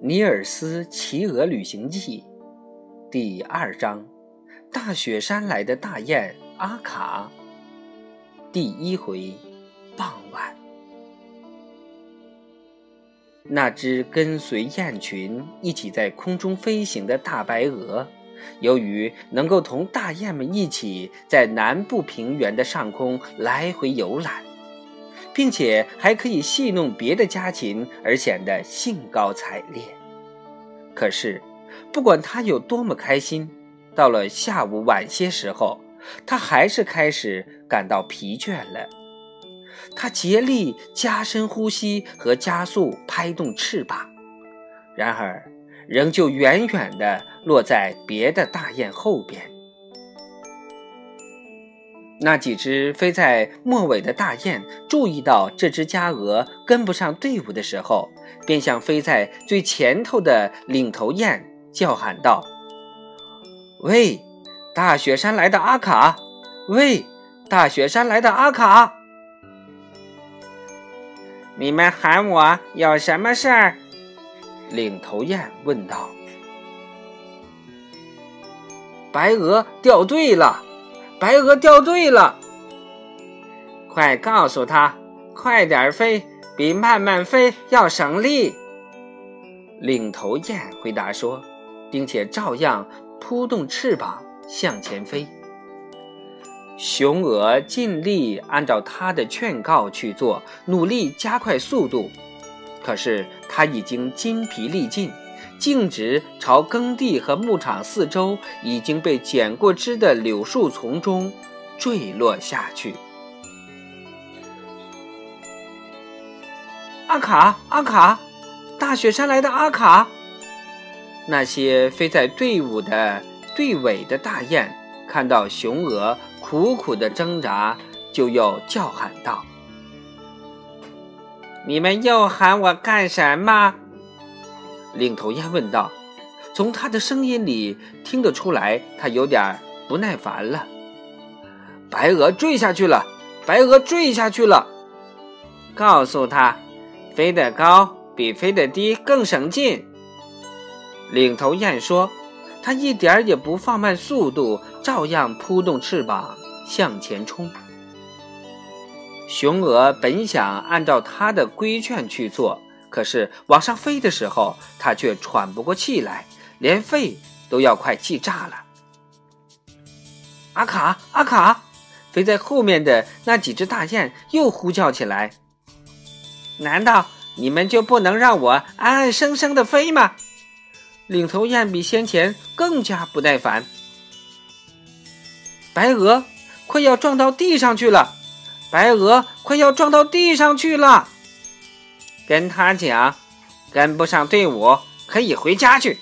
《尼尔斯骑鹅旅行记》第二章：大雪山来的大雁阿卡。第一回，傍晚，那只跟随雁群一起在空中飞行的大白鹅，由于能够同大雁们一起在南部平原的上空来回游览。并且还可以戏弄别的家禽，而显得兴高采烈。可是，不管他有多么开心，到了下午晚些时候，他还是开始感到疲倦了。他竭力加深呼吸和加速拍动翅膀，然而仍旧远远地落在别的大雁后边。那几只飞在末尾的大雁注意到这只家鹅跟不上队伍的时候，便向飞在最前头的领头雁叫喊道：“喂，大雪山来的阿卡！喂，大雪山来的阿卡！你们喊我有什么事儿？”领头雁问道。“白鹅掉队了。”白鹅掉队了，快告诉他，快点飞，比慢慢飞要省力。领头雁回答说，并且照样扑动翅膀向前飞。雄鹅尽力按照他的劝告去做，努力加快速度，可是他已经筋疲力尽。径直朝耕地和牧场四周已经被剪过枝的柳树丛中坠落下去。阿卡，阿卡，大雪山来的阿卡！那些飞在队伍的队尾的大雁看到雄鹅苦苦的挣扎，就又叫喊道：“你们又喊我干什么？”领头雁问道：“从他的声音里听得出来，他有点不耐烦了。”白鹅坠下去了，白鹅坠下去了。告诉他，飞得高比飞得低更省劲。领头雁说：“他一点也不放慢速度，照样扑动翅膀向前冲。”雄鹅本想按照他的规劝去做。可是往上飞的时候，他却喘不过气来，连肺都要快气炸了。阿卡，阿卡，飞在后面的那几只大雁又呼叫起来：“难道你们就不能让我安安生生的飞吗？”领头雁比先前更加不耐烦。白鹅快要撞到地上去了，白鹅快要撞到地上去了。跟他讲，跟不上队伍可以回家去。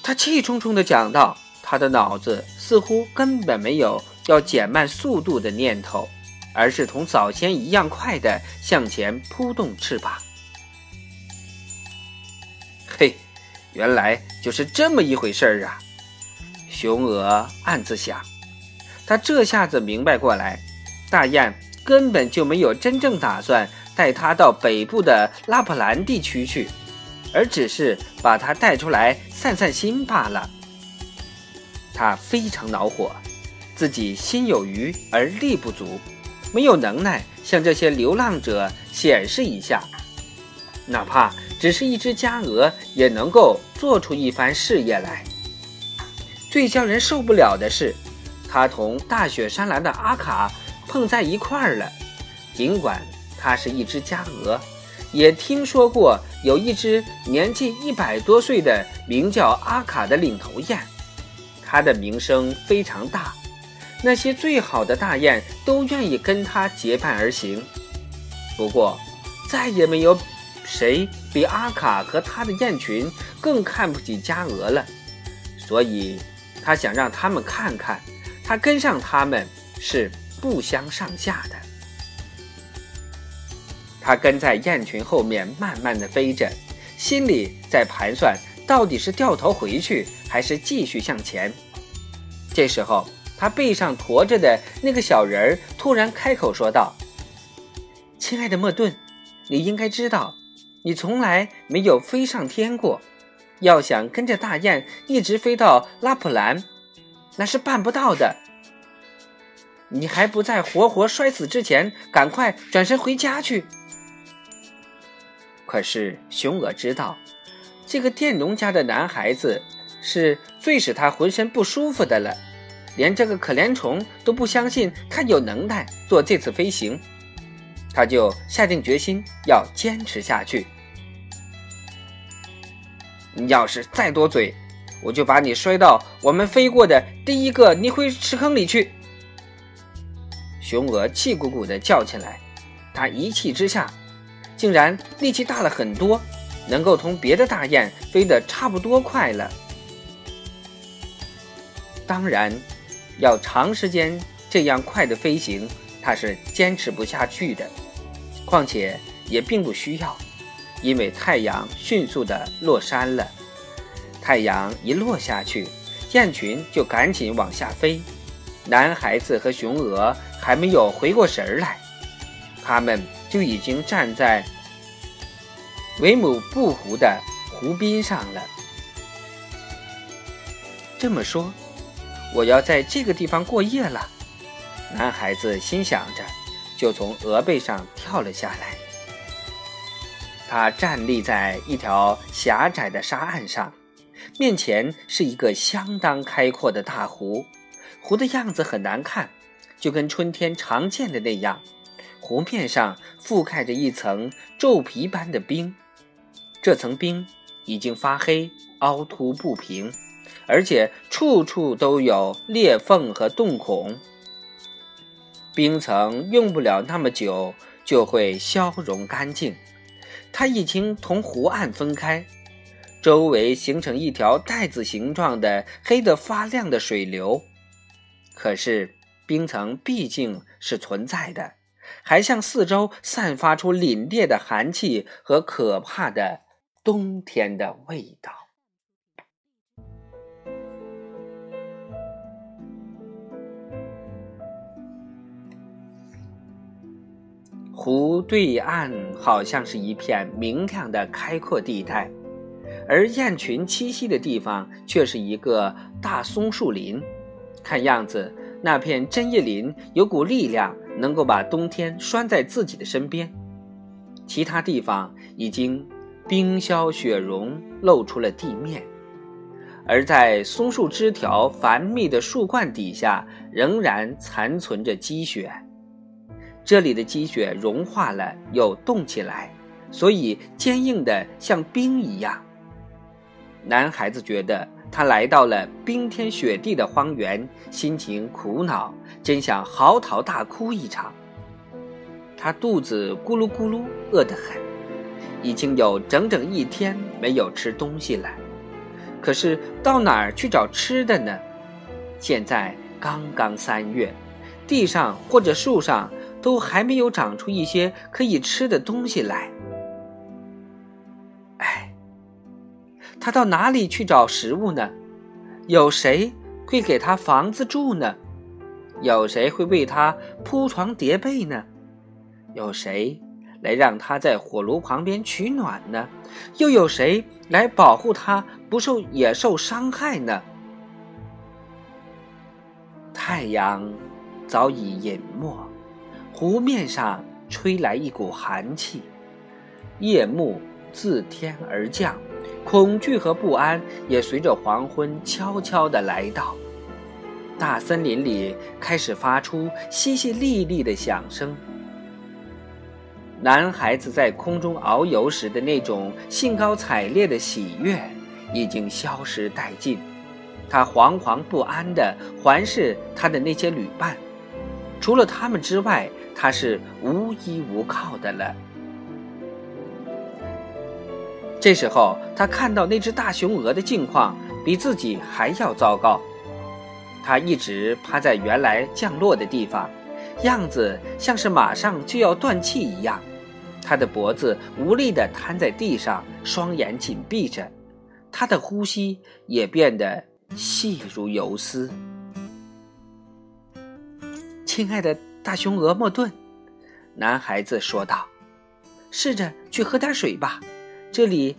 他气冲冲地讲道，他的脑子似乎根本没有要减慢速度的念头，而是同早先一样快地向前扑动翅膀。嘿，原来就是这么一回事儿啊！雄鹅暗自想，他这下子明白过来，大雁根本就没有真正打算。带他到北部的拉普兰地区去，而只是把他带出来散散心罢了。他非常恼火，自己心有余而力不足，没有能耐向这些流浪者显示一下，哪怕只是一只家鹅，也能够做出一番事业来。最叫人受不了的是，他同大雪山蓝的阿卡碰在一块儿了，尽管。它是一只家鹅，也听说过有一只年纪一百多岁的名叫阿卡的领头雁，它的名声非常大，那些最好的大雁都愿意跟它结伴而行。不过，再也没有谁比阿卡和他的雁群更看不起家鹅了，所以他想让他们看看，他跟上他们是不相上下的。他跟在雁群后面慢慢的飞着，心里在盘算到底是掉头回去还是继续向前。这时候，他背上驮着的那个小人儿突然开口说道：“亲爱的莫顿，你应该知道，你从来没有飞上天过，要想跟着大雁一直飞到拉普兰，那是办不到的。你还不在活活摔死之前，赶快转身回家去。可是雄鹅知道，这个佃农家的男孩子是最使他浑身不舒服的了，连这个可怜虫都不相信他有能耐做这次飞行，他就下定决心要坚持下去。你要是再多嘴，我就把你摔到我们飞过的第一个泥灰池坑里去！雄鹅气鼓鼓地叫起来，它一气之下，竟然力气大了很多，能够同别的大雁飞得差不多快了。当然，要长时间这样快的飞行，它是坚持不下去的。况且也并不需要。因为太阳迅速的落山了，太阳一落下去，雁群就赶紧往下飞。男孩子和雄鹅还没有回过神来，他们就已经站在维姆布湖的湖滨上了。这么说，我要在这个地方过夜了。男孩子心想着，就从鹅背上跳了下来。他站立在一条狭窄的沙岸上，面前是一个相当开阔的大湖。湖的样子很难看，就跟春天常见的那样。湖面上覆盖着一层皱皮般的冰，这层冰已经发黑、凹凸不平，而且处处都有裂缝和洞孔。冰层用不了那么久就会消融干净。它已经同湖岸分开，周围形成一条带子形状的黑得发亮的水流。可是冰层毕竟是存在的，还向四周散发出凛冽的寒气和可怕的冬天的味道。湖对岸好像是一片明亮的开阔地带，而雁群栖息的地方却是一个大松树林。看样子，那片针叶林有股力量，能够把冬天拴在自己的身边。其他地方已经冰消雪融，露出了地面，而在松树枝条繁密的树冠底下，仍然残存着积雪。这里的积雪融化了，又冻起来，所以坚硬的像冰一样。男孩子觉得他来到了冰天雪地的荒原，心情苦恼，真想嚎啕大哭一场。他肚子咕噜咕噜，饿得很，已经有整整一天没有吃东西了。可是到哪儿去找吃的呢？现在刚刚三月，地上或者树上。都还没有长出一些可以吃的东西来。哎，他到哪里去找食物呢？有谁会给他房子住呢？有谁会为他铺床叠被呢？有谁来让他在火炉旁边取暖呢？又有谁来保护他不受野兽伤害呢？太阳早已隐没。湖面上吹来一股寒气，夜幕自天而降，恐惧和不安也随着黄昏悄悄地来到。大森林里开始发出淅淅沥沥的响声。男孩子在空中遨游时的那种兴高采烈的喜悦已经消失殆尽，他惶惶不安地环视他的那些旅伴，除了他们之外。他是无依无靠的了。这时候，他看到那只大雄鹅的境况比自己还要糟糕。它一直趴在原来降落的地方，样子像是马上就要断气一样。它的脖子无力地瘫在地上，双眼紧闭着，它的呼吸也变得细如游丝。亲爱的。大雄鹅莫顿，男孩子说道：“试着去喝点水吧。”这里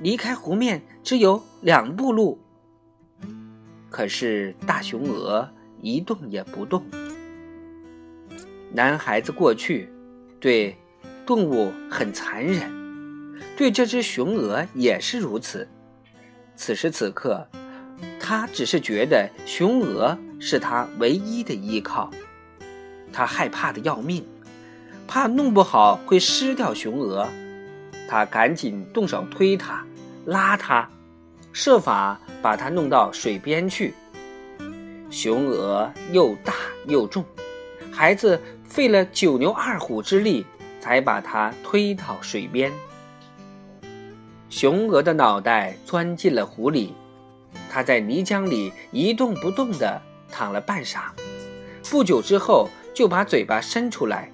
离开湖面只有两步路。”可是大雄鹅一动也不动。男孩子过去，对动物很残忍，对这只雄鹅也是如此。此时此刻，他只是觉得雄鹅是他唯一的依靠，他害怕的要命，怕弄不好会失掉雄鹅，他赶紧动手推它、拉它，设法把它弄到水边去。雄鹅又大又重，孩子。费了九牛二虎之力，才把它推到水边。雄鹅的脑袋钻进了湖里，它在泥浆里一动不动地躺了半晌，不久之后就把嘴巴伸出来，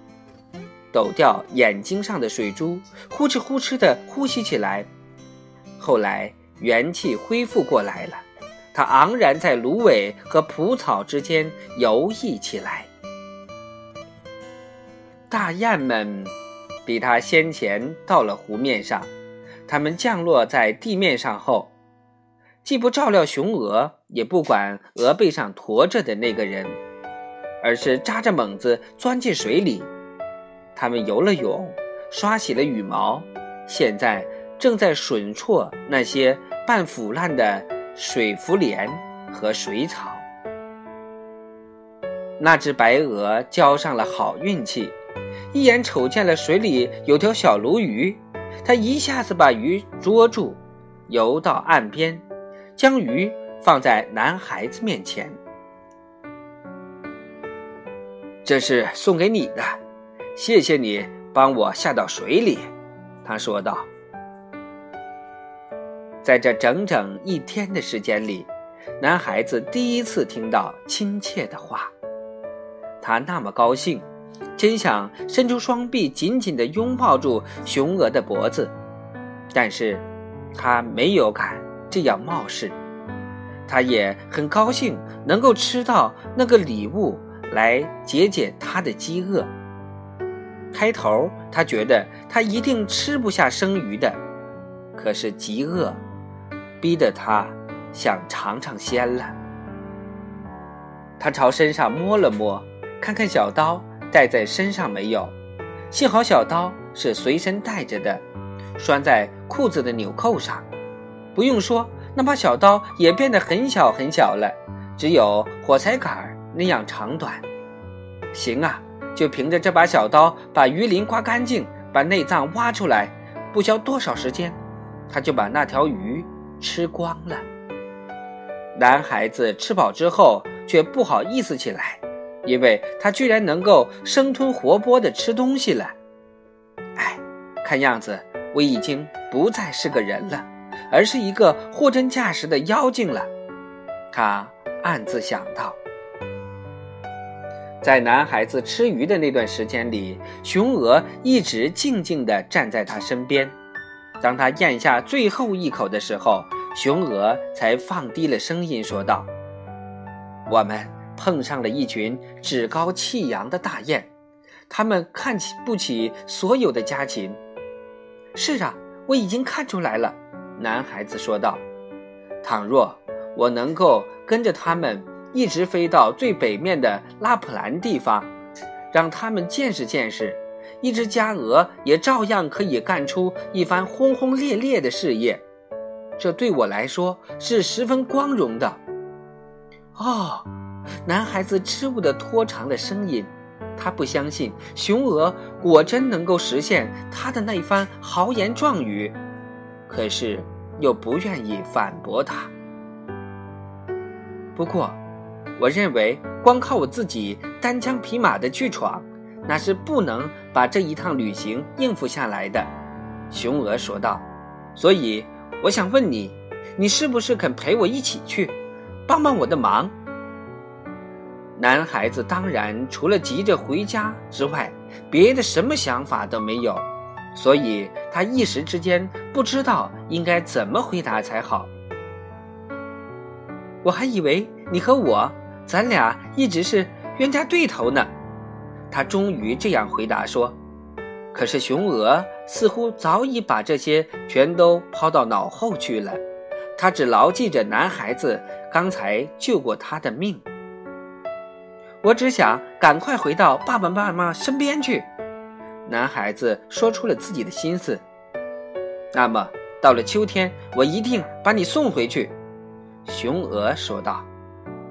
抖掉眼睛上的水珠，呼哧呼哧地呼吸起来。后来元气恢复过来了，它昂然在芦苇和蒲草之间游弋起来。大雁们比它先前到了湖面上，它们降落在地面上后，既不照料雄鹅，也不管鹅背上驮着的那个人，而是扎着猛子钻进水里。它们游了泳，刷洗了羽毛，现在正在吮啜那些半腐烂的水浮莲和水草。那只白鹅交上了好运气。一眼瞅见了水里有条小鲈鱼，它一下子把鱼捉住，游到岸边，将鱼放在男孩子面前。这是送给你的，谢谢你帮我下到水里。”他说道。在这整整一天的时间里，男孩子第一次听到亲切的话，他那么高兴。真想伸出双臂，紧紧地拥抱住雄鹅的脖子，但是，他没有敢这样冒失。他也很高兴能够吃到那个礼物，来解解他的饥饿。开头他觉得他一定吃不下生鱼的，可是饥饿，逼得他想尝尝鲜了。他朝身上摸了摸，看看小刀。带在身上没有，幸好小刀是随身带着的，拴在裤子的纽扣上。不用说，那把小刀也变得很小很小了，只有火柴杆那样长短。行啊，就凭着这把小刀把鱼鳞刮干净，把内脏挖出来，不消多少时间，他就把那条鱼吃光了。男孩子吃饱之后，却不好意思起来。因为他居然能够生吞活剥的吃东西了，哎，看样子我已经不再是个人了，而是一个货真价实的妖精了。他暗自想到。在男孩子吃鱼的那段时间里，雄鹅一直静静地站在他身边。当他咽下最后一口的时候，雄鹅才放低了声音说道：“我们。”碰上了一群趾高气扬的大雁，他们看起不起所有的家禽。是啊，我已经看出来了，男孩子说道。倘若我能够跟着他们一直飞到最北面的拉普兰地方，让他们见识见识，一只家鹅也照样可以干出一番轰轰烈烈的事业。这对我来说是十分光荣的。哦。男孩子支吾的拖长了声音，他不相信雄鹅果真能够实现他的那番豪言壮语，可是又不愿意反驳他。不过，我认为光靠我自己单枪匹马的去闯，那是不能把这一趟旅行应付下来的。”雄鹅说道。“所以，我想问你，你是不是肯陪我一起去，帮帮我的忙？”男孩子当然除了急着回家之外，别的什么想法都没有，所以他一时之间不知道应该怎么回答才好。我还以为你和我，咱俩一直是冤家对头呢。他终于这样回答说：“可是雄鹅似乎早已把这些全都抛到脑后去了。他只牢记着男孩子刚才救过他的命。我只想赶快回到爸爸妈妈身边去。男孩子说出了自己的心思。那么，到了秋天，我一定把你送回去。”雄鹅说道。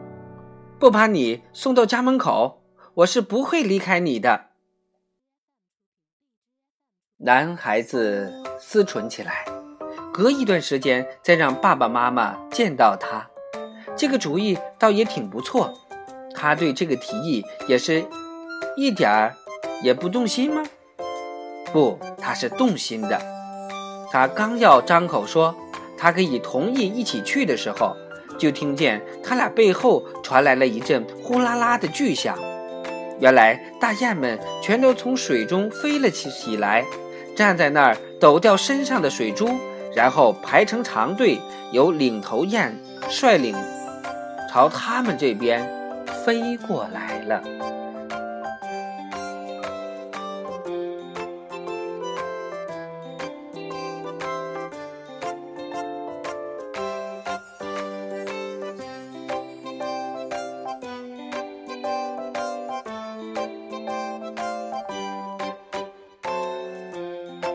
“不把你送到家门口，我是不会离开你的。”男孩子思忖起来，隔一段时间再让爸爸妈妈见到他。这个主意倒也挺不错。他对这个提议也是一点儿也不动心吗？不，他是动心的。他刚要张口说他可以同意一起去的时候，就听见他俩背后传来了一阵呼啦啦的巨响。原来大雁们全都从水中飞了起起来，站在那儿抖掉身上的水珠，然后排成长队，由领头雁率领，朝他们这边飞过来了。